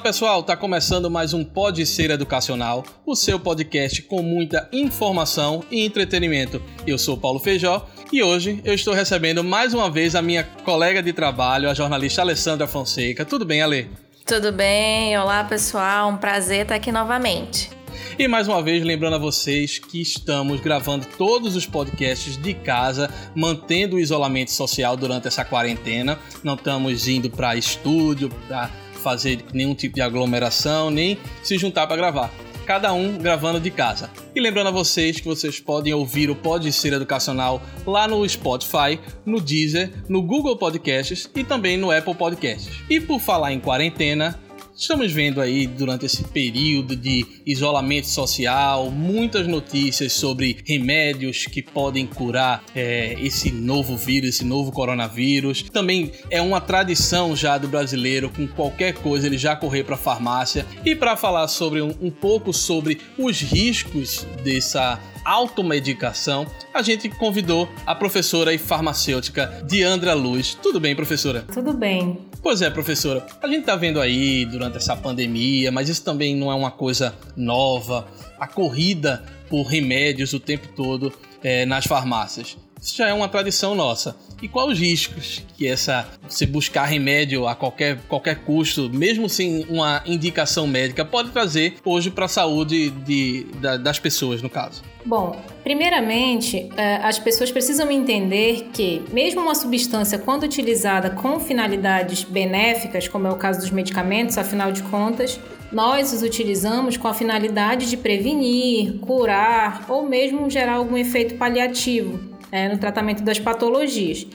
Olá pessoal, tá começando mais um Pode Ser Educacional, o seu podcast com muita informação e entretenimento. Eu sou Paulo Feijó e hoje eu estou recebendo mais uma vez a minha colega de trabalho, a jornalista Alessandra Fonseca. Tudo bem, Ale? Tudo bem, olá pessoal, um prazer estar aqui novamente. E mais uma vez, lembrando a vocês que estamos gravando todos os podcasts de casa, mantendo o isolamento social durante essa quarentena. Não estamos indo para estúdio, para fazer nenhum tipo de aglomeração, nem se juntar para gravar. Cada um gravando de casa. E lembrando a vocês que vocês podem ouvir o Pode Ser Educacional lá no Spotify, no Deezer, no Google Podcasts e também no Apple Podcasts. E por falar em quarentena, Estamos vendo aí durante esse período de isolamento social muitas notícias sobre remédios que podem curar é, esse novo vírus, esse novo coronavírus. Também é uma tradição já do brasileiro, com qualquer coisa ele já correr para a farmácia. E para falar sobre um, um pouco sobre os riscos dessa automedicação, a gente convidou a professora e farmacêutica Diandra Luz. Tudo bem, professora? Tudo bem. Pois é, professora. A gente está vendo aí durante essa pandemia, mas isso também não é uma coisa nova. A corrida por remédios o tempo todo é, nas farmácias. Isso já é uma tradição nossa. E quais os riscos que essa você buscar remédio a qualquer, qualquer custo, mesmo sem uma indicação médica, pode trazer hoje para a saúde de, da, das pessoas, no caso? Bom, primeiramente, é, as pessoas precisam entender que, mesmo uma substância, quando utilizada com finalidades benéficas, como é o caso dos medicamentos, afinal de contas, nós os utilizamos com a finalidade de prevenir, curar ou mesmo gerar algum efeito paliativo, é, no tratamento das patologias.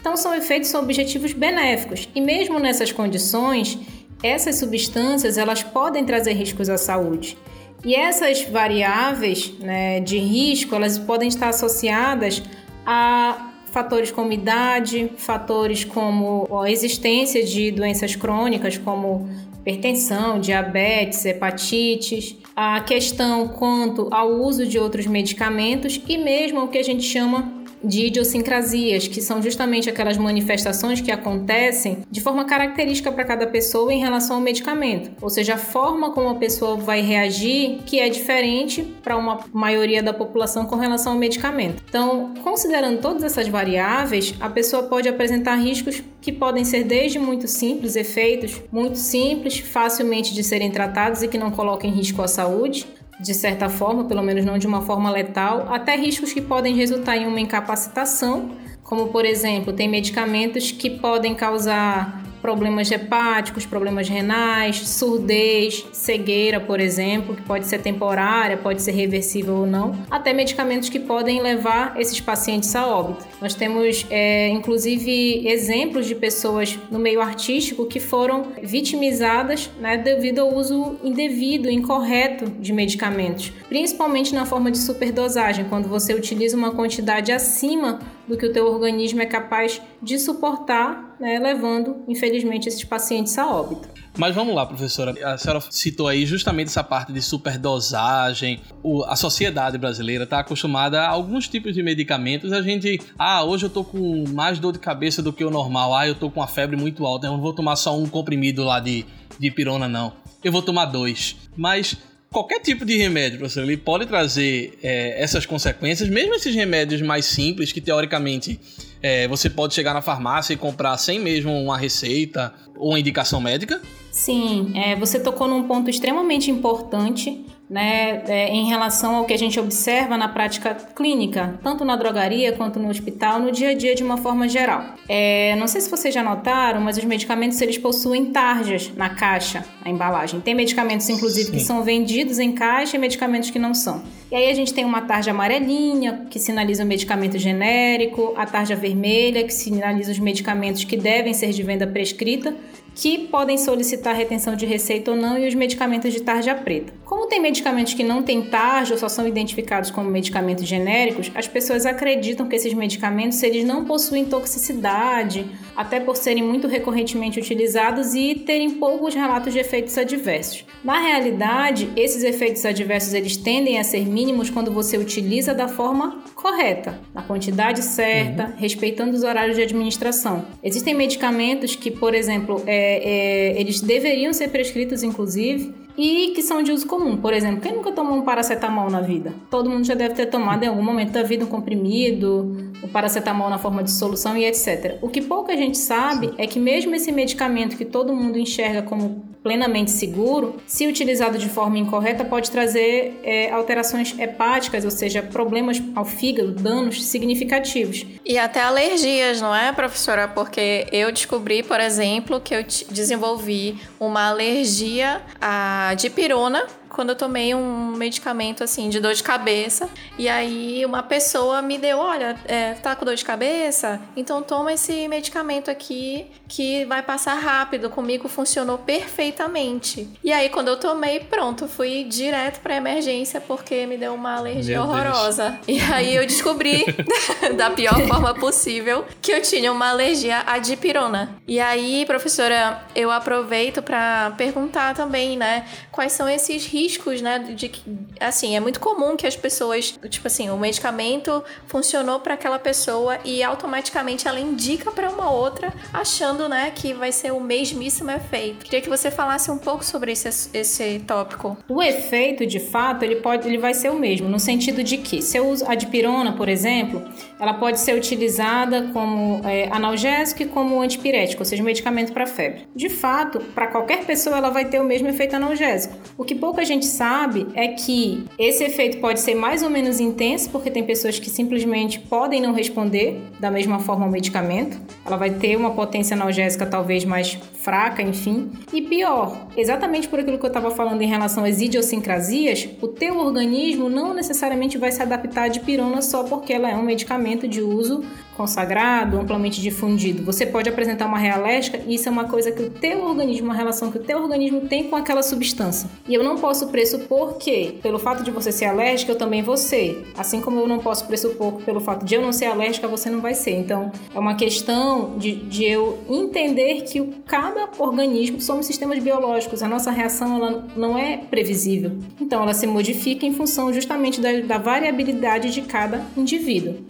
Então, são efeitos são objetivos benéficos e mesmo nessas condições, essas substâncias elas podem trazer riscos à saúde. E essas variáveis né, de risco elas podem estar associadas a fatores como idade, fatores como a existência de doenças crônicas como hipertensão, diabetes, hepatites, a questão quanto ao uso de outros medicamentos e mesmo o que a gente chama de idiosincrasias, que são justamente aquelas manifestações que acontecem de forma característica para cada pessoa em relação ao medicamento. Ou seja, a forma como a pessoa vai reagir que é diferente para uma maioria da população com relação ao medicamento. Então, considerando todas essas variáveis, a pessoa pode apresentar riscos que podem ser desde muito simples, efeitos muito simples, facilmente de serem tratados e que não colocam em risco a saúde, de certa forma, pelo menos não de uma forma letal, até riscos que podem resultar em uma incapacitação, como por exemplo, tem medicamentos que podem causar problemas hepáticos, problemas renais, surdez, cegueira, por exemplo, que pode ser temporária, pode ser reversível ou não, até medicamentos que podem levar esses pacientes a óbito. Nós temos, é, inclusive, exemplos de pessoas no meio artístico que foram vitimizadas né, devido ao uso indevido, incorreto de medicamentos, principalmente na forma de superdosagem, quando você utiliza uma quantidade acima do que o teu organismo é capaz de suportar, né, levando, infelizmente, esses pacientes a óbito. Mas vamos lá, professora. A senhora citou aí justamente essa parte de superdosagem. O, a sociedade brasileira está acostumada a alguns tipos de medicamentos. A gente, ah, hoje eu tô com mais dor de cabeça do que o normal. Ah, eu tô com uma febre muito alta. Eu não vou tomar só um comprimido lá de, de pirona, não. Eu vou tomar dois. Mas qualquer tipo de remédio, professor, ele pode trazer é, essas consequências, mesmo esses remédios mais simples, que teoricamente é, você pode chegar na farmácia e comprar sem mesmo uma receita ou uma indicação médica? Sim, é, você tocou num ponto extremamente importante né, é, em relação ao que a gente observa na prática clínica, tanto na drogaria quanto no hospital, no dia a dia de uma forma geral. É, não sei se vocês já notaram, mas os medicamentos eles possuem tarjas na caixa, na embalagem. Tem medicamentos, inclusive, Sim. que são vendidos em caixa e medicamentos que não são. E aí a gente tem uma tarja amarelinha, que sinaliza o medicamento genérico, a tarja vermelha, que sinaliza os medicamentos que devem ser de venda prescrita, que podem solicitar retenção de receita ou não, e os medicamentos de tarja preta. Como tem medicamentos que não têm tarja ou só são identificados como medicamentos genéricos, as pessoas acreditam que esses medicamentos eles não possuem toxicidade, até por serem muito recorrentemente utilizados e terem poucos relatos de efeitos adversos. Na realidade, esses efeitos adversos eles tendem a ser quando você utiliza da forma correta, na quantidade certa, uhum. respeitando os horários de administração. Existem medicamentos que, por exemplo, é, é, eles deveriam ser prescritos, inclusive, e que são de uso comum. Por exemplo, quem nunca tomou um paracetamol na vida? Todo mundo já deve ter tomado em algum momento da vida um comprimido, o paracetamol na forma de solução e etc. O que pouca gente sabe é que mesmo esse medicamento que todo mundo enxerga como plenamente seguro, se utilizado de forma incorreta, pode trazer é, alterações hepáticas, ou seja, problemas ao fígado, danos significativos. E até alergias, não é, professora? Porque eu descobri, por exemplo, que eu desenvolvi uma alergia a dipirona quando eu tomei um medicamento assim de dor de cabeça. E aí uma pessoa me deu: olha, é, tá com dor de cabeça? Então toma esse medicamento aqui que vai passar rápido. Comigo funcionou perfeitamente. E aí quando eu tomei, pronto, fui direto pra emergência porque me deu uma alergia Meu horrorosa. Deus. E aí eu descobri, da pior forma possível, que eu tinha uma alergia à dipirona. E aí, professora, eu aproveito para perguntar também, né, quais são esses riscos riscos, né? De que, assim, é muito comum que as pessoas, tipo assim, o medicamento funcionou para aquela pessoa e automaticamente ela indica para uma outra, achando, né, que vai ser o mesmíssimo efeito. Queria que você falasse um pouco sobre esse, esse tópico. O efeito, de fato, ele pode, ele vai ser o mesmo, no sentido de que, se eu uso a dipirona, por exemplo, ela pode ser utilizada como é, analgésico e como antipirético, ou seja, medicamento para febre. De fato, para qualquer pessoa, ela vai ter o mesmo efeito analgésico. O que pouca gente gente sabe é que esse efeito pode ser mais ou menos intenso, porque tem pessoas que simplesmente podem não responder da mesma forma ao medicamento. Ela vai ter uma potência analgésica talvez mais fraca, enfim. E pior, exatamente por aquilo que eu estava falando em relação às idiosincrasias, o teu organismo não necessariamente vai se adaptar à dipirona só porque ela é um medicamento de uso consagrado, amplamente difundido. Você pode apresentar uma reação alérgica e isso é uma coisa que o teu organismo, uma relação que o teu organismo tem com aquela substância. E eu não posso pressupor que, pelo fato de você ser alérgica, eu também vou ser. Assim como eu não posso pressupor que pelo fato de eu não ser alérgica, você não vai ser. Então, é uma questão de, de eu entender que cada organismo somos sistemas biológicos. A nossa reação ela não é previsível. Então, ela se modifica em função justamente da, da variabilidade de cada indivíduo.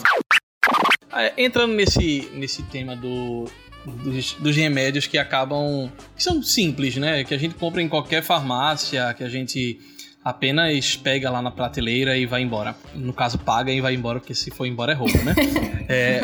É, entrando nesse, nesse tema do, dos, dos, remédios que acabam. que são simples, né? Que a gente compra em qualquer farmácia, que a gente apenas pega lá na prateleira e vai embora. No caso, paga e vai embora, porque se for embora é roubo, né? é,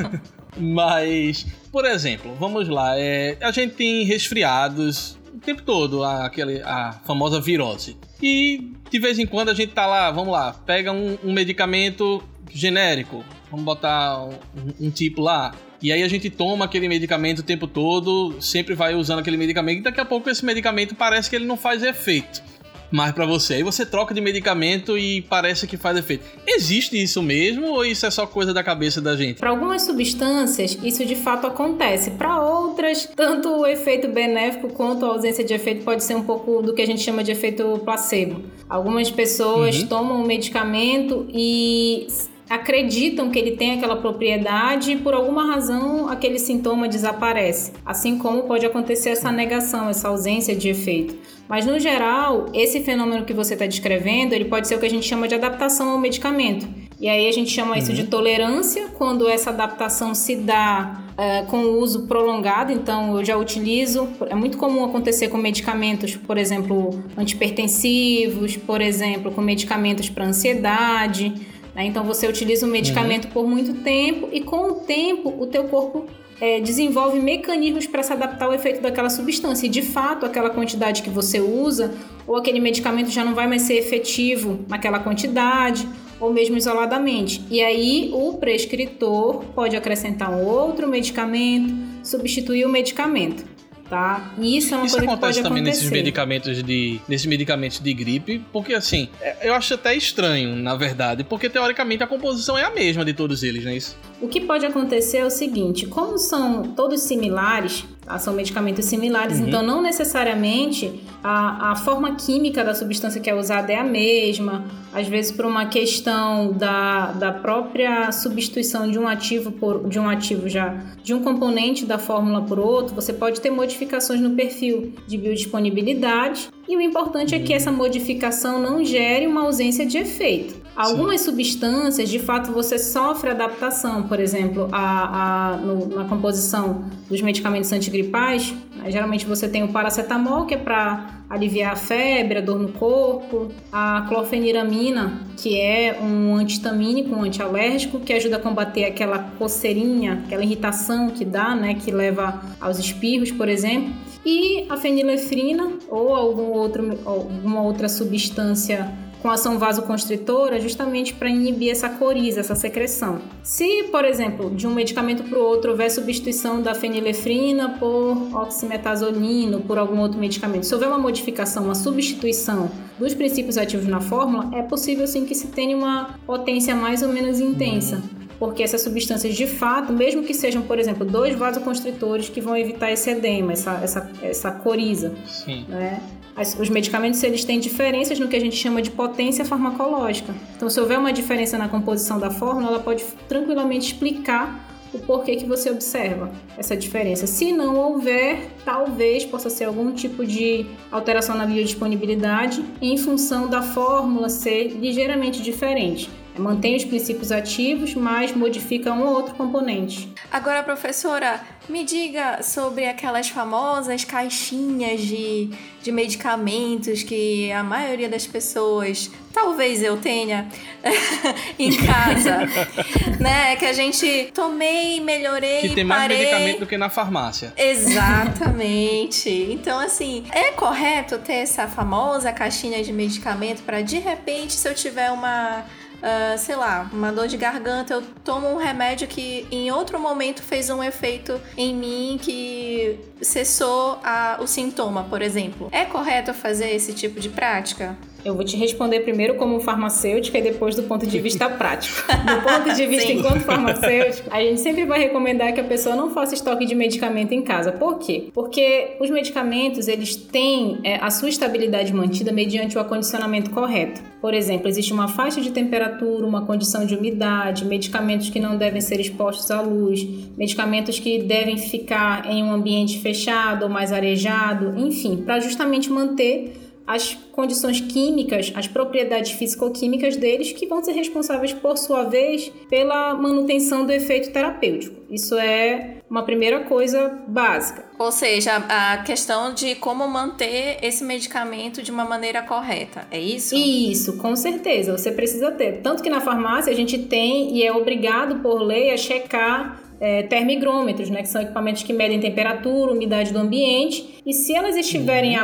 mas, por exemplo, vamos lá. É, a gente tem resfriados o tempo todo, a, aquele, a famosa virose. E de vez em quando a gente tá lá, vamos lá, pega um, um medicamento genérico, vamos botar um, um, tipo lá. E aí a gente toma aquele medicamento o tempo todo, sempre vai usando aquele medicamento, e daqui a pouco esse medicamento parece que ele não faz efeito mais para você. Aí você troca de medicamento e parece que faz efeito. Existe isso mesmo ou isso é só coisa da cabeça da gente? Para algumas substâncias, isso de fato acontece. Para outras, tanto o efeito benéfico quanto a ausência de efeito pode ser um pouco do que a gente chama de efeito placebo. Algumas pessoas uhum. tomam o medicamento e acreditam que ele tem aquela propriedade e por alguma razão aquele sintoma desaparece. Assim como pode acontecer essa negação, essa ausência de efeito. Mas no geral, esse fenômeno que você está descrevendo, ele pode ser o que a gente chama de adaptação ao medicamento. E aí a gente chama isso de uhum. tolerância, quando essa adaptação se dá é, com o uso prolongado. Então, eu já utilizo. É muito comum acontecer com medicamentos, por exemplo, antipertensivos, por exemplo, com medicamentos para ansiedade. Né? Então, você utiliza o medicamento uhum. por muito tempo e com o tempo o teu corpo é, desenvolve mecanismos para se adaptar ao efeito daquela substância. E de fato, aquela quantidade que você usa, ou aquele medicamento já não vai mais ser efetivo naquela quantidade, ou mesmo isoladamente. E aí, o prescritor pode acrescentar um outro medicamento, substituir o medicamento. Tá? E isso é uma isso coisa acontece que pode também acontecer. nesses medicamentos de nesses medicamentos de gripe, porque assim, é, eu acho até estranho, na verdade, porque teoricamente a composição é a mesma de todos eles, não é isso? O que pode acontecer é o seguinte: como são todos similares? São medicamentos similares, Uhum. então não necessariamente a, a forma química da substância que é usada é a mesma. Às vezes, por uma questão da, da própria substituição de um ativo por de um ativo já de um componente da fórmula por outro, você pode ter modificações no perfil de biodisponibilidade. E o importante é que essa modificação não gere uma ausência de efeito. Algumas substâncias, de fato, você sofre adaptação, por exemplo, a, a- no- na composição dos medicamentos antigripais. Aí, geralmente você tem o paracetamol, que é para aliviar a febre, a dor no corpo, a clorfeniramina, que é um antihistamínico, um antialérgico, que ajuda a combater aquela coceirinha, aquela irritação que dá, né, que leva aos espirros, por exemplo. E a fenilefrina ou algum outro, alguma outra substância com ação vasoconstritora justamente para inibir essa coriza, essa secreção. Se, por exemplo, de um medicamento para o outro houver substituição da fenilefrina por oximetazolina, por algum outro medicamento, se houver uma modificação, uma substituição dos princípios ativos na fórmula, é possível sim que se tenha uma potência mais ou menos intensa. Porque essas substâncias, de fato, mesmo que sejam, por exemplo, dois vasoconstritores que vão evitar esse edema, essa, essa, essa coriza, Sim. né? As- Os medicamentos eles têm diferenças no que a gente chama de potência farmacológica. Então, se houver uma diferença na composição da fórmula, ela pode tranquilamente explicar o porquê que você observa essa diferença. Se não houver, talvez possa ser algum tipo de alteração na biodisponibilidade em função da fórmula ser ligeiramente diferente. Mantém os princípios ativos, mas modifica um ou outro componente. Agora, professora, me diga sobre aquelas famosas caixinhas de, de medicamentos que a maioria das pessoas, talvez eu tenha, em casa, né? Que a gente tomei, melhorei, Que tem mais parei. medicamento do que na farmácia. Exatamente. Então, assim, é correto ter essa famosa caixinha de medicamento para de repente, se eu tiver uma. Ah, sei lá, uma dor de garganta, eu tomo um remédio que em outro momento fez um efeito em mim que cessou a- o sintoma, por exemplo. É correto fazer esse tipo de prática? Eu vou te responder primeiro como farmacêutica e depois do ponto de vista prático. Do ponto de vista Sim. enquanto farmacêutico, a gente sempre vai recomendar que a pessoa não faça estoque de medicamento em casa. Por quê? Porque os medicamentos, eles têm é, a sua estabilidade mantida mediante o acondicionamento correto. Por exemplo, existe uma faixa de temperatura, uma condição de umidade, medicamentos que não devem ser expostos à luz, medicamentos que devem ficar em um ambiente fechado ou mais arejado, enfim, para justamente manter as condições químicas, as propriedades físico-químicas deles, que vão ser responsáveis, por sua vez, pela manutenção do efeito terapêutico. Isso é uma primeira coisa básica. Ou seja, a questão de como manter esse medicamento de uma maneira correta. É isso? Isso, com certeza, você precisa ter. Tanto que na farmácia a gente tem e é obrigado por lei a checar é, termigrômetros, né, que são equipamentos que medem temperatura, umidade do ambiente, e se elas estiverem a-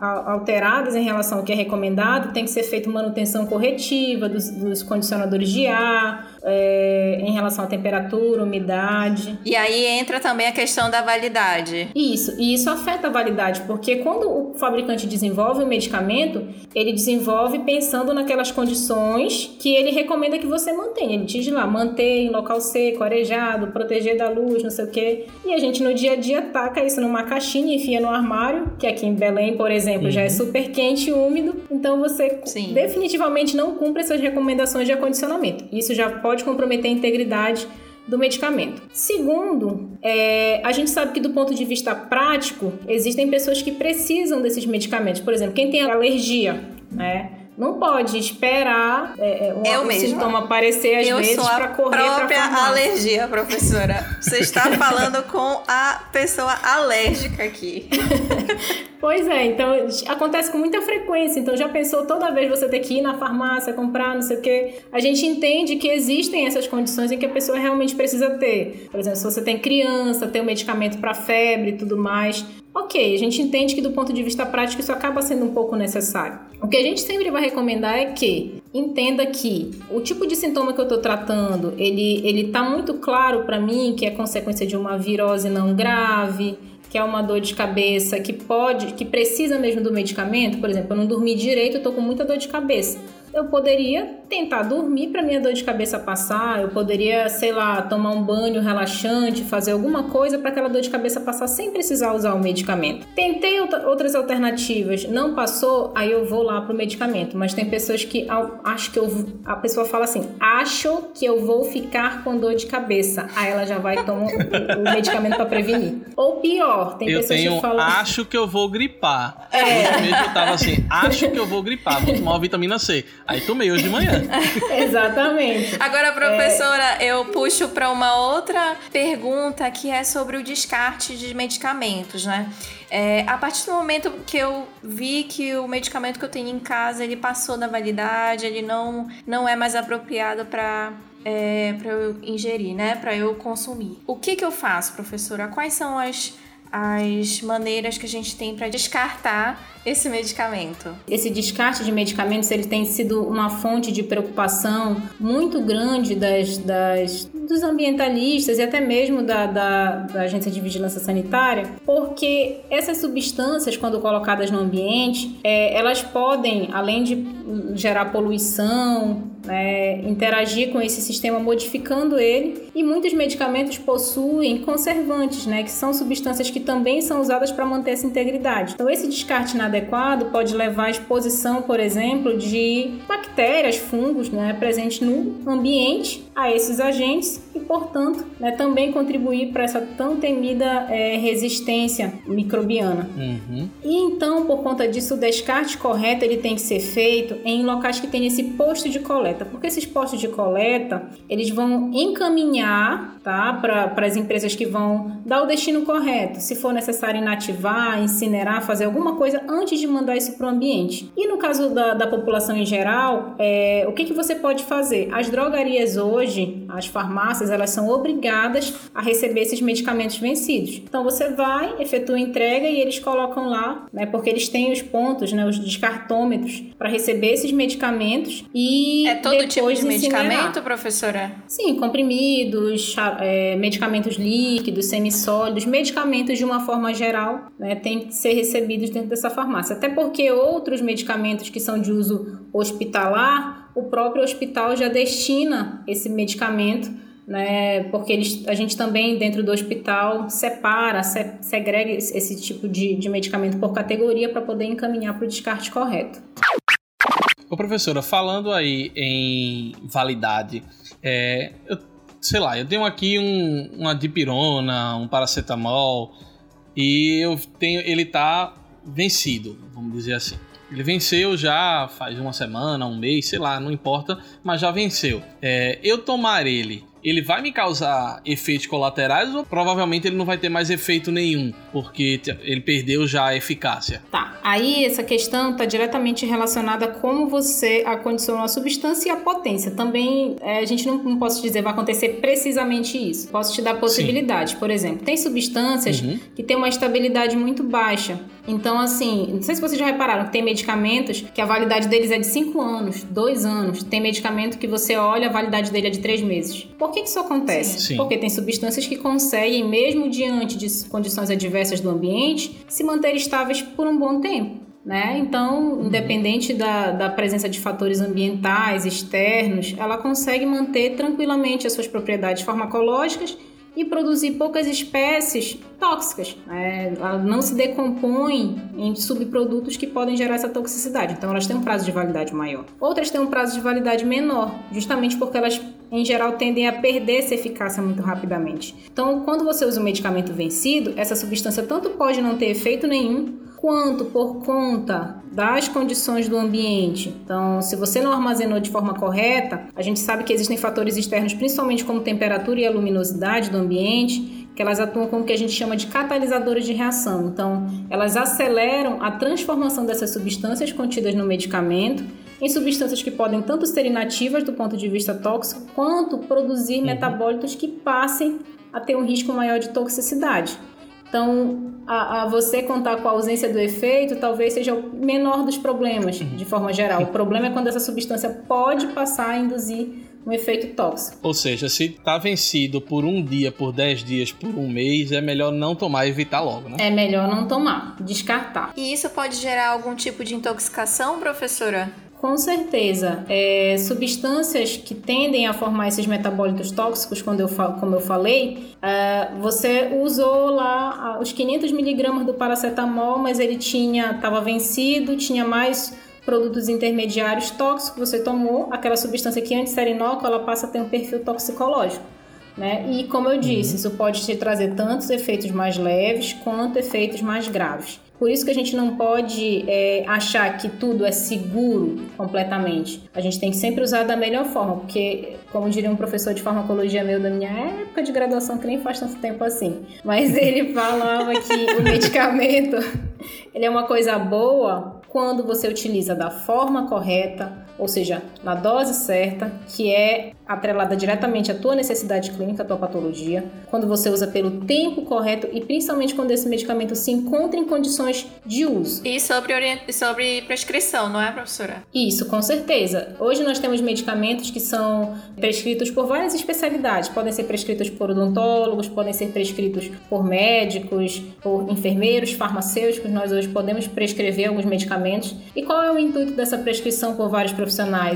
a- alteradas em relação ao que é recomendado, tem que ser feita manutenção corretiva dos, dos condicionadores de ar, é, em relação à temperatura, umidade. E aí entra também a questão da validade. Isso, e isso afeta a validade, porque quando o fabricante desenvolve um medicamento, ele desenvolve pensando naquelas condições que ele recomenda que você mantenha. Ele diz lá, manter em local seco, arejado, proteger da luz, não sei o quê. E a gente no dia a dia taca isso numa caixinha e enfia no armário, que aqui em Belém, por exemplo, já é super quente e úmido. Então você Sim. definitivamente não cumpre essas recomendações de acondicionamento. Isso já pode comprometer a integridade do medicamento. Segundo, é, a gente sabe que do ponto de vista prático, existem pessoas que precisam desses medicamentos. Por exemplo, quem tem alergia, né? Não pode esperar é, é, um, Eu mesma. sintoma aparecer às Eu vezes para correr para própria alergia, professora. Você está falando com a pessoa alérgica aqui. Pois é, então acontece com muita frequência. Então já pensou toda vez você ter que ir na farmácia comprar, não sei o quê? A gente entende que existem essas condições em que a pessoa realmente precisa ter. Por exemplo, se você tem criança, tem um medicamento para febre e tudo mais. Ok, a gente entende que do ponto de vista prático isso acaba sendo um pouco necessário. O que a gente sempre vai recomendar é que entenda que o tipo de sintoma que eu estou tratando, ele ele tá muito claro para mim que é consequência de uma virose não grave, que é uma dor de cabeça que pode, que precisa mesmo do medicamento, por exemplo, eu não dormi direito, eu tô com muita dor de cabeça eu poderia tentar dormir para minha dor de cabeça passar, eu poderia, sei lá, tomar um banho relaxante, fazer alguma coisa para aquela dor de cabeça passar sem precisar usar o medicamento. Tentei outras alternativas, não passou, aí eu vou lá pro medicamento. Mas tem pessoas que acho que eu a pessoa fala assim: "Acho que eu vou ficar com dor de cabeça". Aí ela já vai tomar o, medicamento para prevenir. Ou pior, tem eu pessoas tenho, que falam acho que eu vou gripar. É. Eu tava assim: "Acho que eu vou gripar, vou tomar uma vitamina C". Aí tomei hoje de manhã. Exatamente. Agora, professora, é... eu puxo para uma outra pergunta que é sobre o descarte de medicamentos, né? É, a partir do momento que eu vi que o medicamento que eu tenho em casa ele passou da validade, ele não, não é mais apropriado para é, para eu ingerir, né? Para eu consumir. O que que eu faço, professora? Quais são as as maneiras que a gente tem para descartar esse medicamento. Esse descarte de medicamentos ele tem sido uma fonte de preocupação muito grande das, das dos ambientalistas e até mesmo da, da, da, Agência de Vigilância Sanitária, porque essas substâncias, quando colocadas no ambiente, é, elas podem, além de gerar poluição, é, interagir com esse sistema modificando ele, e muitos medicamentos possuem conservantes, né, que são substâncias que também são usadas para manter essa integridade. Então, esse descarte inadequado pode levar à exposição, por exemplo, de bactérias, fungos, né, presentes no ambiente a esses agentes e, portanto, né, também contribuir para essa tão temida é, resistência microbiana. Uhum. E então, por conta disso, o descarte correto ele tem que ser feito em locais que tem esse posto de coleta, porque esses postos de coleta eles vão encaminhar tá, para as empresas que vão dar o destino correto, se for necessário inativar, incinerar, fazer alguma coisa antes de mandar isso para o ambiente. E no caso da, da população em geral, é, o que, que você pode fazer? As drogarias hoje hoje as farmácias elas são obrigadas a receber esses medicamentos vencidos. Então você vai, efetua a entrega e eles colocam lá, né, porque eles têm os pontos, né, os descartômetros para receber esses medicamentos e é todo tipo de medicamento, professora? Sim, comprimidos, é, medicamentos líquidos, semissólidos, medicamentos de uma forma geral, né, tem que ser recebidos dentro dessa farmácia. Até porque outros medicamentos que são de uso hospitalar o próprio hospital já destina esse medicamento, né? Porque eles, a gente também, dentro do hospital, separa, se, segrega esse tipo de, de medicamento por categoria para poder encaminhar para o descarte correto. Ô, professora, falando aí em validade, é, eu, sei lá, eu tenho aqui um, uma dipirona, um paracetamol, e eu tenho, ele tá vencido, vamos dizer assim. Ele venceu já faz uma semana, um mês, sei lá, não importa, mas já venceu. É, eu tomar ele ele vai me causar efeitos colaterais ou provavelmente ele não vai ter mais efeito nenhum, porque ele perdeu já a eficácia? Tá. Aí essa questão está diretamente relacionada a como você acondicionou a substância e a potência. Também é, a gente não, não posso dizer vai acontecer precisamente isso. Posso te dar possibilidades. Por exemplo, tem substâncias uhum. que têm uma estabilidade muito baixa. Então, assim, não sei se vocês já repararam tem medicamentos que a validade deles é de 5 anos, 2 anos. Tem medicamento que você olha, a validade dele é de 3 meses. Por que, que isso acontece? Sim. Porque tem substâncias que conseguem, mesmo diante de condições adversas do ambiente, se manter estáveis por um bom tempo. Né? Então, independente da, da presença de fatores ambientais externos, ela consegue manter tranquilamente as suas propriedades farmacológicas e produzir poucas espécies tóxicas. Né? Ela não se decompõe em subprodutos que podem gerar essa toxicidade. Então, elas têm um prazo de validade maior. Outras têm um prazo de validade menor, justamente porque elas, em geral, tendem a perder essa eficácia muito rapidamente. Então, quando você usa um medicamento vencido, essa substância tanto pode não ter efeito nenhum, quanto por conta das condições do ambiente. Então, se você não armazenou de forma correta, a gente sabe que existem fatores externos, principalmente como temperatura e a luminosidade do ambiente, que elas atuam como o que a gente chama de catalisadores de reação. Então, elas aceleram a transformação dessas substâncias contidas no medicamento em substâncias que podem tanto ser inativas do ponto de vista tóxico, quanto produzir uhum. metabólitos que passem a ter um risco maior de toxicidade. Então, a, a, você contar com a ausência do efeito talvez seja o menor dos problemas, de forma geral. O problema é quando essa substância pode passar a induzir um efeito tóxico. Ou seja, se está vencido por um dia, por 10 dias, por um mês, é melhor não tomar e evitar logo, né? É melhor não tomar, descartar. E isso pode gerar algum tipo de intoxicação, professora? Com certeza. É, substâncias que tendem a formar esses metabólitos tóxicos, quando eu falo, como eu falei, é, você usou lá os 500 miligramas do paracetamol, mas ele tinha estava vencido, tinha mais produtos intermediários tóxicos, você tomou aquela substância que antes era inócua, ela passa a ter um perfil toxicológico. Né? E como eu disse, uhum. isso pode te trazer tantos efeitos mais leves quanto efeitos mais graves. Por isso que a gente não pode é, achar que tudo é seguro completamente. A gente tem que sempre usar da melhor forma, porque, como diria um professor de farmacologia meu da minha época de graduação, que nem faz tanto tempo assim, mas ele falava que o medicamento ele é uma coisa boa quando você utiliza da forma correta, ou seja, na dose certa, que é atrelada diretamente à tua necessidade clínica, à tua patologia, quando você usa pelo tempo correto e principalmente quando esse medicamento se encontra em condições de uso. E sobre, sobre prescrição, não é, professora? Isso, com certeza. Hoje nós temos medicamentos que são prescritos por várias especialidades. Podem ser prescritos por odontólogos, podem ser prescritos por médicos, por enfermeiros, farmacêuticos. Nós hoje podemos prescrever alguns medicamentos. E qual é o intuito dessa prescrição por vários profissionais?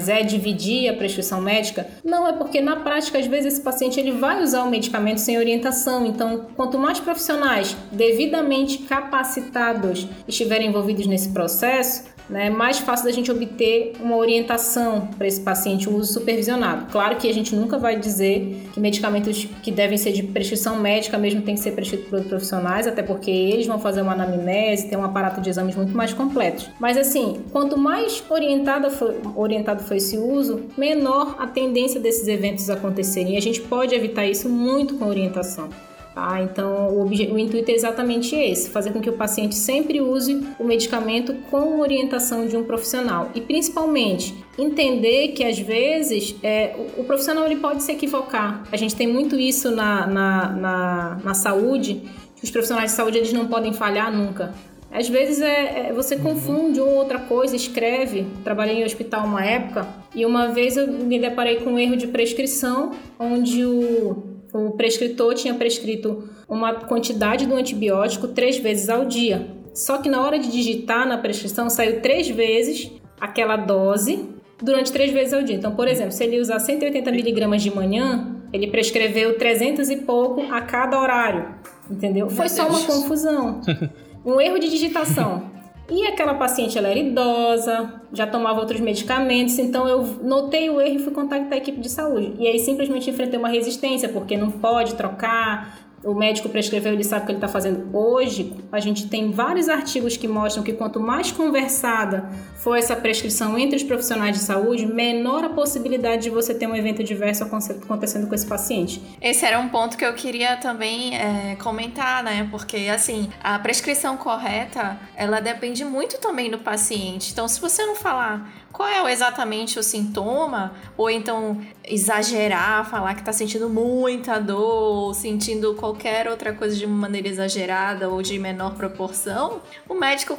É dividir a prescrição médica? Não não, é porque na prática, às vezes, esse paciente ele vai usar o medicamento sem orientação. Então, quanto mais profissionais devidamente capacitados estiverem envolvidos nesse processo, né, é mais fácil da gente obter uma orientação para esse paciente, o uso supervisionado. Claro que a gente nunca vai dizer que medicamentos que devem ser de prescrição médica mesmo tem que ser prescrito por profissionais, até porque eles vão fazer uma anamnese, ter um aparato de exames muito mais completos. Mas assim, quanto mais orientada orientado foi esse uso, menor a tendência desses eventos acontecerem. E a gente pode evitar isso muito com orientação. Tá? Então, o, o, intuito é exatamente esse: fazer com que o paciente sempre use o medicamento com orientação de um profissional. E, principalmente, entender que, às vezes, é, o, o, profissional ele pode se equivocar. A gente tem muito isso na, na, na, na saúde, que os profissionais de saúde eles não podem falhar nunca. Às vezes é, é, você confunde uma outra coisa, escreve. Trabalhei em hospital uma época e uma vez eu me deparei com um erro de prescrição, onde o, o prescritor tinha prescrito uma quantidade do antibiótico três vezes ao dia. Só que na hora de digitar na prescrição saiu três vezes aquela dose durante três vezes ao dia. Então, por exemplo, se ele usar 180 miligramas de manhã, ele prescreveu 300 e pouco a cada horário. Entendeu? Foi só uma confusão. Um erro de digitação. E aquela paciente ela era idosa, já tomava outros medicamentos, então eu notei o erro e fui contactar a equipe de saúde. E aí simplesmente enfrentei uma resistência, porque não pode trocar, o médico prescreveu, ele sabe o que ele está fazendo. Hoje, a gente tem vários artigos que mostram que quanto mais conversada for essa prescrição entre os profissionais de saúde, menor a possibilidade de você ter um evento diverso acontecendo com esse paciente. Esse era um ponto que eu queria também é, comentar, né? Porque, assim, a prescrição correta, ela depende muito também do paciente. Então, se você não falar qual é exatamente o sintoma, ou então exagerar, falar que está sentindo muita dor, ou sentindo qualquer outra coisa de maneira exagerada ou de menor proporção, o médico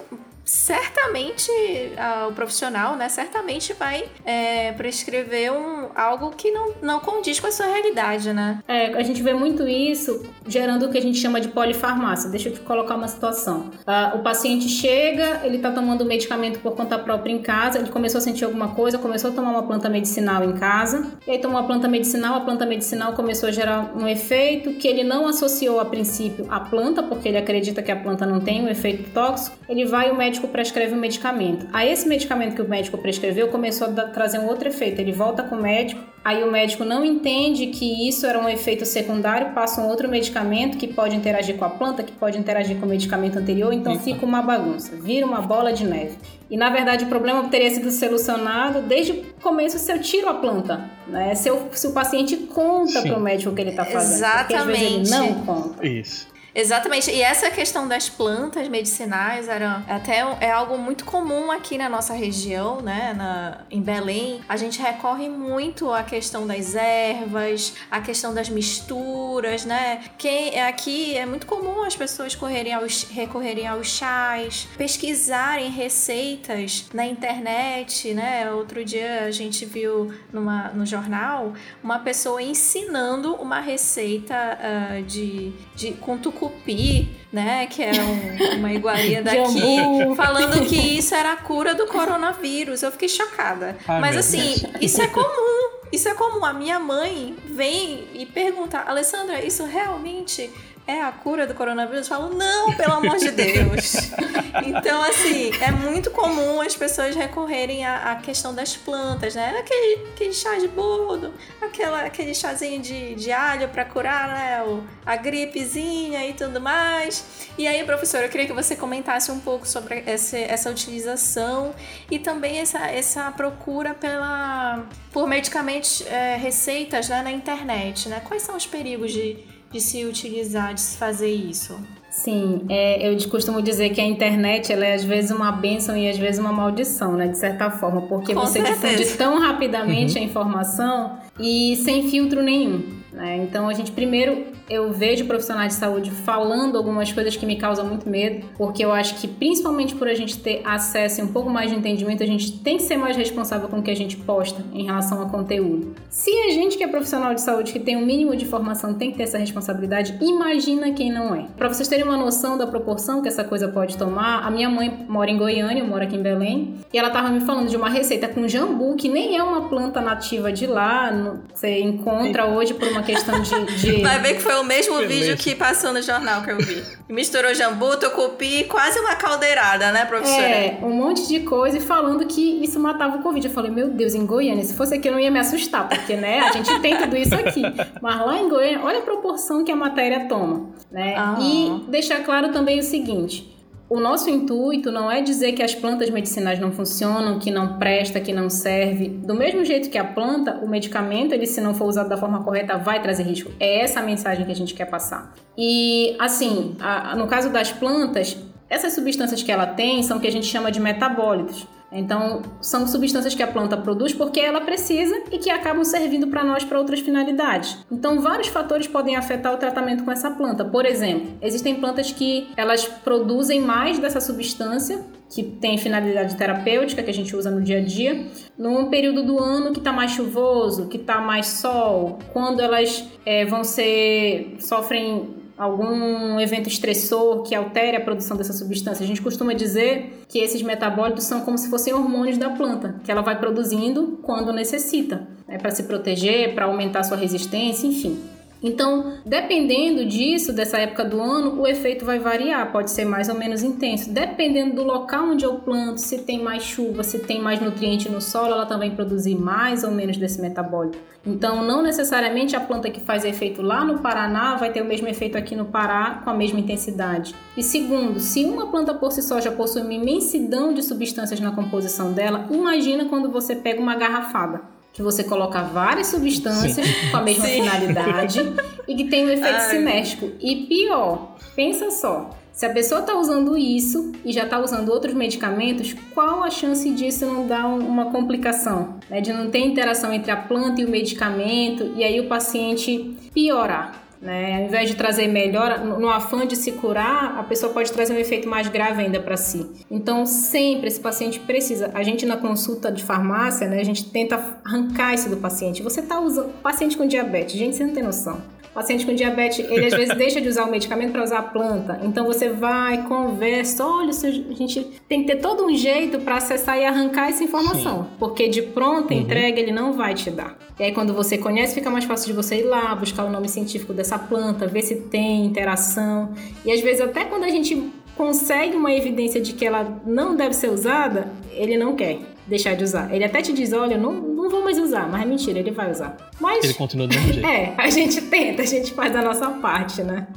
certamente uh, o profissional, né, certamente vai é, prescrever um, algo que não, não condiz com a sua realidade, né? É, a gente vê muito isso gerando o que a gente chama de polifarmácia. Deixa eu te colocar uma situação. Uh, o paciente chega, ele está tomando medicamento por conta própria em casa, ele começou a sentir alguma coisa, começou a tomar uma planta medicinal em casa, e aí tomou uma planta medicinal, a planta medicinal começou a gerar um efeito que ele não associou a princípio à planta, porque ele acredita que a planta não tem um efeito tóxico, ele vai o médico prescreve um medicamento. Aí esse medicamento que o médico prescreveu começou a trazer um outro efeito. Ele volta com o médico, aí o médico não entende que isso era um efeito secundário, passa um outro medicamento que pode interagir com a planta, que pode interagir com o medicamento anterior, então Eita. fica uma bagunça, vira uma bola de neve. E na verdade o problema teria sido solucionado desde o começo se eu tiro a planta, né? Se, eu, se o paciente conta para o médico o que ele está fazendo. Exatamente. Porque às vezes ele não conta. Isso. Exatamente. E essa questão das plantas medicinais era até é algo muito comum aqui na nossa região, né? Na, em Belém. A gente recorre muito à questão das ervas, à questão das misturas, né? Quem aqui é muito comum as pessoas correrem aos, recorrerem aos chás, pesquisarem receitas na internet, né? Outro dia a gente viu numa, no jornal uma pessoa ensinando uma receita uh, de, de com tucu tucupi, né? Que é um, uma iguaria daqui, falando que isso era a cura do coronavírus. Eu fiquei chocada. Ai, Mas assim, Deus. isso é comum. Isso é comum. A minha mãe vem e pergunta, Alessandra, isso realmente é a cura do coronavírus? Eu falo, não, pelo amor de Deus. então, assim, é muito comum as pessoas recorrerem à, à questão das plantas, né? Aquele, aquele chá de boldo, aquela, aquele chazinho de, de alho para curar né, o, a gripezinha e tudo mais. E aí, professora, eu queria que você comentasse um pouco sobre essa, essa utilização e também essa, essa procura pela, por medicamentos, é, receitas né, na internet, né? Quais são os perigos de de se utilizar, de se fazer isso? Sim, é, eu costumo dizer que a internet ela é às vezes uma bênção e às vezes uma maldição, né? De certa forma, porque Com você certeza. difunde tão rapidamente uhum. a informação e sem filtro nenhum. Né? Então a gente primeiro eu vejo profissionais de saúde falando algumas coisas que me causam muito medo, porque eu acho que principalmente por a gente ter acesso e um pouco mais de entendimento, a gente tem que ser mais responsável com o que a gente posta em relação ao conteúdo. Se a gente que é profissional de saúde, que tem um mínimo de formação, tem que ter essa responsabilidade, imagina quem não é. Para vocês terem uma noção da proporção que essa coisa pode tomar, a minha mãe mora em Goiânia, eu moro aqui em Belém, e ela estava me falando de uma receita com jambu, que nem é uma planta nativa de lá, você encontra hoje por uma questão de, de... Vai ver que foi o mesmo vídeo que passou no jornal que eu vi. Misturou jambu, tucupi, quase uma caldeirada, né, professora? É, um monte de coisa e falando que isso matava o Covid. Eu falei, meu Deus, em Goiânia, se fosse aqui eu não ia me assustar, porque, né, a gente tem tudo isso aqui. Mas lá em Goiânia, olha a proporção que a matéria toma, né? Ah. E deixar claro também o seguinte, o nosso intuito não é dizer que as plantas medicinais não funcionam, que não presta, que não serve. Do mesmo jeito que a planta, o medicamento, ele se não for usado da forma correta, vai trazer risco. É essa a mensagem que a gente quer passar. E assim, a, no caso das plantas, essas substâncias que ela tem são o que a gente chama de metabólitos. Então, são substâncias que a planta produz porque ela precisa e que acabam servindo para nós para outras finalidades. Então, vários fatores podem afetar o tratamento com essa planta. Por exemplo, existem plantas que elas produzem mais dessa substância que tem finalidade terapêutica que a gente usa no dia a dia, num período do ano que está mais chuvoso, que está mais sol, quando elas é, vão ser sofrem algum evento estressor que altere a produção dessa substância. A gente costuma dizer que esses metabólitos são como se fossem hormônios da planta, que ela vai produzindo quando necessita, né, para se proteger, para aumentar sua resistência, enfim. Então, dependendo disso, dessa época do ano, o efeito vai variar, pode ser mais ou menos intenso. Dependendo do local onde eu planto, se tem mais chuva, se tem mais nutriente no solo, ela também produzir mais ou menos desse metabólito. Então, não necessariamente a planta que faz efeito lá no Paraná vai ter o mesmo efeito aqui no Pará com a mesma intensidade. E segundo, se uma planta por si só já possui uma imensidão de substâncias na composição dela, imagina quando você pega uma garrafada que você coloca várias substâncias Sim. com a mesma Sim. finalidade e que tem um efeito Ai. sinérgico. E pior, pensa só, se a pessoa está usando isso e já está usando outros medicamentos, qual a chance disso não dar uma complicação? Né? De não ter interação entre a planta e o medicamento e aí o paciente piorar. Né? Ao invés de trazer melhor, no afã de se curar, a pessoa pode trazer um efeito mais grave ainda para si. Então, sempre esse paciente precisa. A gente na consulta de farmácia, né, a gente tenta arrancar isso do paciente. Você está usando. Paciente com diabetes, gente, você não tem noção. O paciente com diabetes, ele às vezes deixa de usar o medicamento para usar a planta. Então você vai, conversa, olha, a gente tem que ter todo um jeito para acessar e arrancar essa informação, Sim. porque de pronta uhum. entrega ele não vai te dar. E aí quando você conhece, fica mais fácil de você ir lá, buscar o nome científico dessa planta, ver se tem interação. E às vezes até quando a gente consegue uma evidência de que ela não deve ser usada, ele não quer deixar de usar. Ele até te diz, olha, não, não vou mais usar, mas é mentira, ele vai usar. Mas. Ele continua do mesmo jeito. É, a gente tenta, a gente faz a nossa parte, né?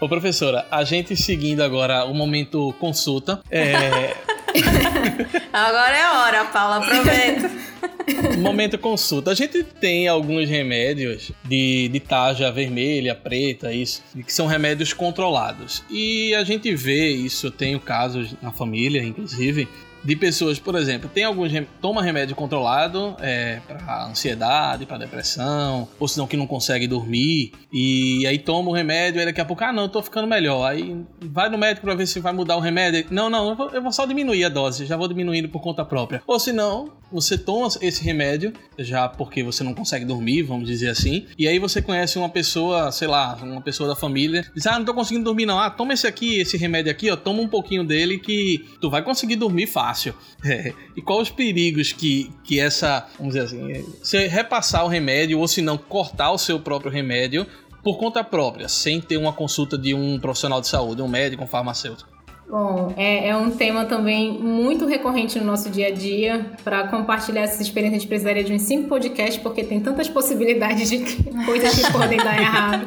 Ô, professora, a gente seguindo agora o momento consulta. É... agora é hora, Paula, aproveita. Momento consulta. A gente tem alguns remédios de, de tarja vermelha, preta, isso, que são remédios controlados. E a gente vê isso, eu tenho casos na família, inclusive, de pessoas, por exemplo, tem alguns toma remédio controlado é, para ansiedade, para depressão, ou senão que não consegue dormir e aí toma o remédio e daqui a pouco ah não, eu tô ficando melhor. Aí vai no médico para ver se vai mudar o remédio. Não, não, eu vou, eu vou, só diminuir a dose, já vou diminuindo por conta própria. Ou senão você toma esse remédio já porque você não consegue dormir, vamos dizer assim, e aí você conhece uma pessoa, sei lá, uma pessoa da família, diz ah não tô conseguindo dormir não, ah toma esse aqui, esse remédio aqui, ó, toma um pouquinho dele que tu vai conseguir dormir fácil fácil. É. E quais os perigos que, que essa, vamos dizer assim, você repassar o remédio ou se não cortar o seu próprio remédio por conta própria, sem ter uma consulta de um profissional de saúde, um médico, um farmacêutico? Bom, é, é, um tema também muito recorrente no nosso dia a dia. Para compartilhar essa experiência, a gente precisaria de uns cinco podcasts, porque tem tantas possibilidades de coisas que podem dar errado.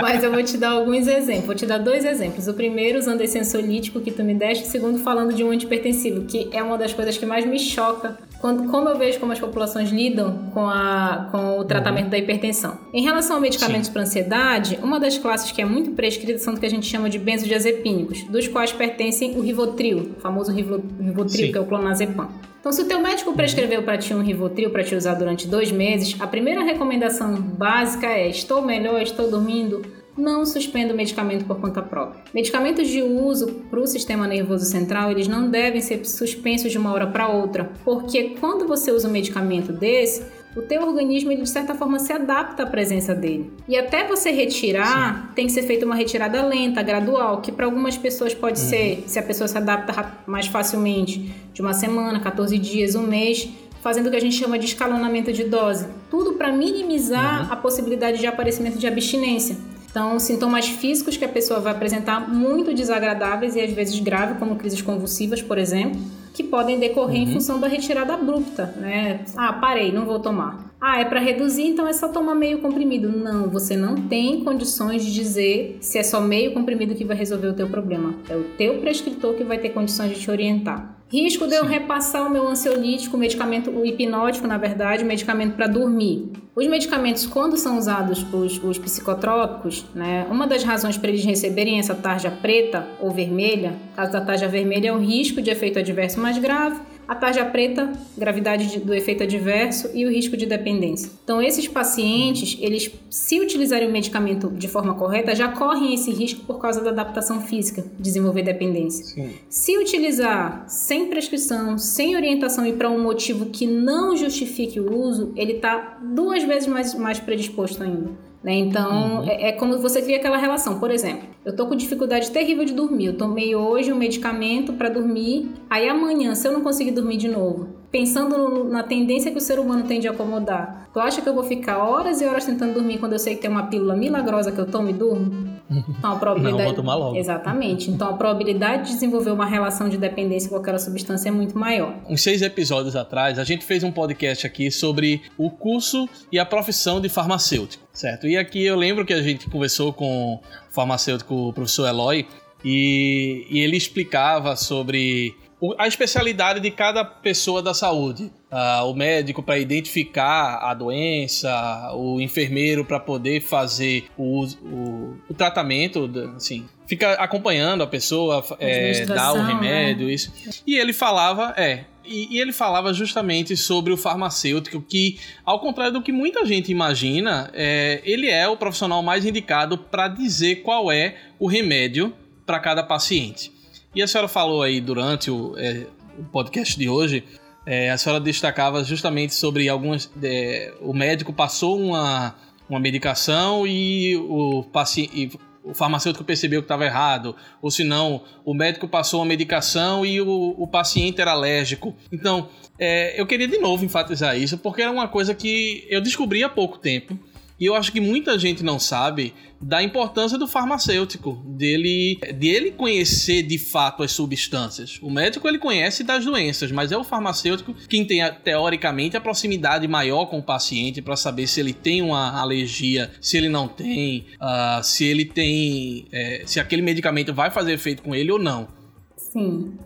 Mas eu vou te dar alguns exemplos. Vou te dar dois exemplos. O primeiro, usando esse ansiolítico que tu me deste. O segundo, falando de um antipertensivo, que é uma das coisas que mais me choca quando, como eu vejo como as populações lidam com, a, com o tratamento uhum. da hipertensão. Em relação a medicamentos para ansiedade, uma das classes que é muito prescrita são o que a gente chama de benzodiazepínicos, dos quais pertencem o Rivotril, o famoso Rivotril, Sim. que é o clonazepam. Então, se o teu médico prescreveu para ti um Rivotril para te usar durante dois meses, a primeira recomendação básica é: estou melhor, estou dormindo, não suspenda o medicamento por conta própria. Medicamentos de uso para o sistema nervoso central, eles não devem ser suspensos de uma hora para outra, porque quando você usa um medicamento desse, o teu organismo ele de certa forma se adapta à presença dele. E até você retirar, Sim. tem que ser feita uma retirada lenta, gradual, que para algumas pessoas pode uhum. ser, se a pessoa se adapta mais facilmente, de uma semana, 14 dias, um mês, fazendo o que a gente chama de escalonamento de dose. Tudo para minimizar uhum. a possibilidade de aparecimento de abstinência. Então, sintomas físicos que a pessoa vai apresentar muito desagradáveis e às vezes graves, como crises convulsivas, por exemplo, que podem decorrer uhum. em função da retirada abrupta, né? Ah, parei, não vou tomar. Ah, é para reduzir, então é só tomar meio comprimido. Não, você não tem condições de dizer se é só meio comprimido que vai resolver o teu problema. É o teu prescritor que vai ter condições de te orientar. Risco de eu repassar o meu ansiolítico, o medicamento o hipnótico, na verdade, o medicamento para dormir. Os medicamentos, quando são usados os, os psicotrópicos, né, uma das razões para eles receberem essa tarja preta ou vermelha, caso da tarja vermelha, é o risco de efeito adverso mais grave a tarja preta, gravidade do efeito adverso e o risco de dependência. Então, esses pacientes, eles, se utilizarem o medicamento de forma correta, já correm esse risco por causa da adaptação física, desenvolver dependência. Sim. Se utilizar sem prescrição, sem orientação e para um motivo que não justifique o uso, ele está duas vezes mais, mais predisposto ainda. Né? Então, uhum. é, é como você cria aquela relação. Por exemplo, eu tô com dificuldade terrível de dormir. Eu tomei hoje um medicamento para dormir. Aí amanhã, se eu não conseguir dormir de novo, pensando no, na tendência que o ser humano tem de acomodar, tu acha que eu vou ficar horas e horas tentando dormir quando eu sei que tem uma pílula milagrosa que eu tomo e durmo? Então a probabilidade. Não, vou tomar logo. Exatamente. Então a probabilidade de desenvolver uma relação de dependência com aquela substância é muito maior. Uns seis episódios atrás, a gente fez um podcast aqui sobre o curso e a profissão de farmacêutico. Certo. E aqui eu lembro que a gente conversou com o farmacêutico o professor Eloy e, e ele explicava sobre a especialidade de cada pessoa da saúde. Uh, o médico para identificar a doença, o enfermeiro para poder fazer o, o, o, tratamento, assim, fica acompanhando a pessoa, é, dar o remédio, né? isso. E ele falava, é, e, e, ele falava justamente sobre o farmacêutico, que, ao contrário do que muita gente imagina, é, ele é o profissional mais indicado para dizer qual é o remédio para cada paciente. E a senhora falou aí durante o, é, o podcast de hoje, é, a senhora destacava justamente sobre algumas. É, o médico passou uma, uma medicação e o paciente o farmacêutico percebeu que estava errado, ou se não, o médico passou uma medicação e o, o paciente era alérgico. Então, é, eu queria de novo enfatizar isso, porque era uma coisa que eu descobri há pouco tempo e eu acho que muita gente não sabe da importância do farmacêutico, dele, dele conhecer de fato as substâncias. O médico ele conhece das doenças, mas é o farmacêutico quem tem teoricamente a proximidade maior com o paciente para saber se ele tem uma alergia, se ele não tem, uh, se ele tem, é, se aquele medicamento vai fazer efeito com ele ou não. Sim.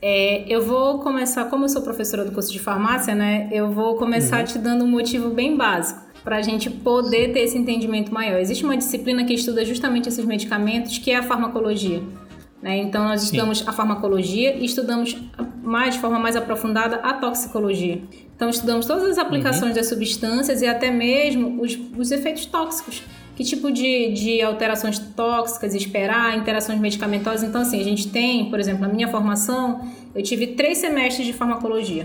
É, eu vou começar, como eu sou professora do curso de farmácia, né? Eu vou começar uhum. te dando um motivo bem básico para a gente poder ter esse entendimento maior. Existe uma disciplina que estuda justamente esses medicamentos, que é a farmacologia. Né? Então, nós Sim. estudamos a farmacologia e estudamos mais de forma mais aprofundada a toxicologia. Então, estudamos todas as aplicações uhum. das substâncias e até mesmo os, os efeitos tóxicos. Que tipo de, de alterações tóxicas esperar, interações medicamentosas. Então, assim, a gente tem, por exemplo, na minha formação, eu tive três semestres de farmacologia.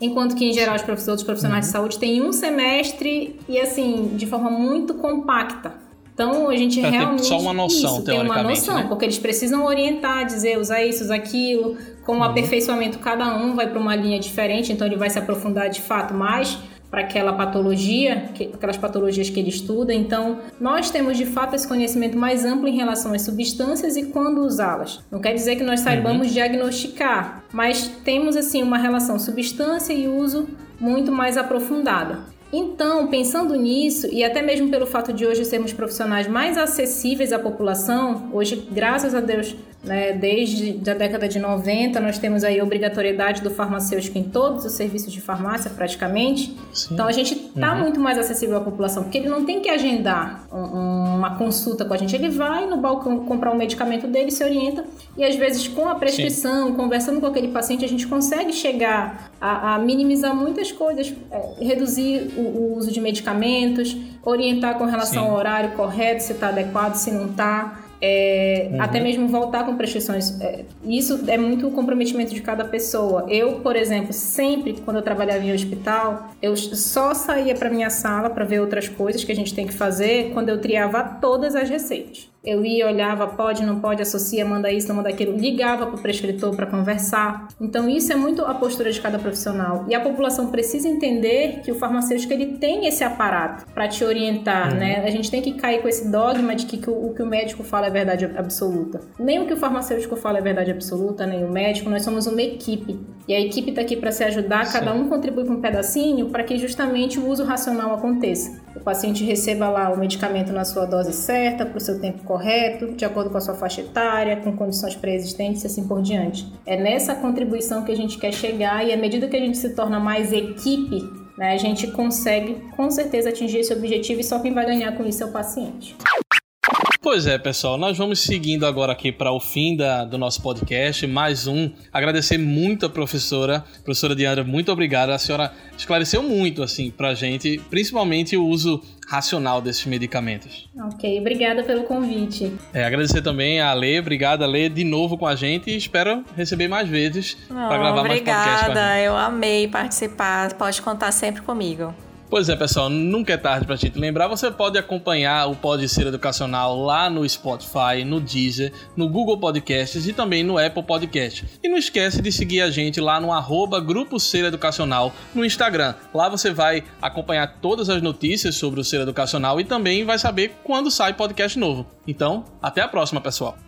Enquanto que, em geral, os professores, profissionais uhum. de saúde têm um semestre e, assim, de forma muito compacta. Então, a gente pra realmente... só uma noção, isso, tem uma noção, né? porque eles precisam orientar, dizer, usar isso, usar aquilo. Com o uhum. aperfeiçoamento, cada um vai para uma linha diferente, então ele vai se aprofundar de fato mais para aquela patologia, que, aquelas patologias que ele estuda. Então, nós temos de fato esse conhecimento mais amplo em relação às substâncias e quando usá-las. Não quer dizer que nós saibamos uhum. diagnosticar, mas temos assim uma relação substância e uso muito mais aprofundada. Então, pensando nisso, e até mesmo pelo fato de hoje sermos profissionais mais acessíveis à população, hoje, graças a Deus, né, desde a década de 90, nós temos aí a obrigatoriedade do farmacêutico em todos os serviços de farmácia, praticamente. Sim. Então, a gente está uhum. muito mais acessível à população, porque ele não tem que agendar um, uma consulta com a gente. Ele vai no balcão comprar um medicamento dele, se orienta, e às vezes, com a prescrição, Sim. conversando com aquele paciente, a gente consegue chegar a, a minimizar muitas coisas, é, reduzir o, o, uso de medicamentos, orientar com relação Sim. ao horário correto, se está adequado, se não está. É, uhum. Até mesmo voltar com prescrições. É, isso é muito o comprometimento de cada pessoa. Eu, por exemplo, sempre quando eu trabalhava em hospital, eu só saía para minha sala para ver outras coisas que a gente tem que fazer quando eu triava todas as receitas. Eu ia, olhava, pode, não pode, associa, manda isso, não manda aquilo, ligava para o prescritor para conversar. Então, isso é muito a postura de cada profissional. E a população precisa entender que o farmacêutico ele tem esse aparato para te orientar, uhum. né? A gente tem que cair com esse dogma de que, o, que o médico fala é verdade absoluta. Nem o que o farmacêutico fala é verdade absoluta, nem o médico, nós somos uma equipe. E a equipe está aqui para se ajudar, Sim. cada um contribui com um pedacinho para que justamente o uso racional aconteça. O paciente receba lá o medicamento na sua dose certa, para o seu tempo correto, de acordo com a sua faixa etária, com condições pré-existentes e assim por diante. É nessa contribuição que a gente quer chegar e à medida que a gente se torna mais equipe, né, a gente consegue com certeza atingir esse objetivo e só quem vai ganhar com isso é o paciente. Pois é, pessoal, nós vamos seguindo agora aqui para o fim da, do nosso podcast. Mais um. Agradecer muito a professora, professora Diana, muito obrigada. A senhora esclareceu muito, assim, para a gente, principalmente o uso racional desses medicamentos. Ok, obrigada pelo convite. É, agradecer também a Lê, obrigada Lê, de novo com a gente e espero receber mais vezes para gravar mais podcasts. Obrigada, eu amei participar, pode contar sempre comigo. Pois é, pessoal, nunca é tarde pra gente lembrar. Você pode acompanhar o Pode Ser Educacional lá no Spotify, no Deezer, no Google Podcasts e também no Apple Podcast. E não esquece de seguir a gente lá no arroba Grupo Ser Educacional no Instagram. Lá você vai acompanhar todas as notícias sobre o Ser Educacional e também vai saber quando sai podcast novo. Então, até a próxima, pessoal!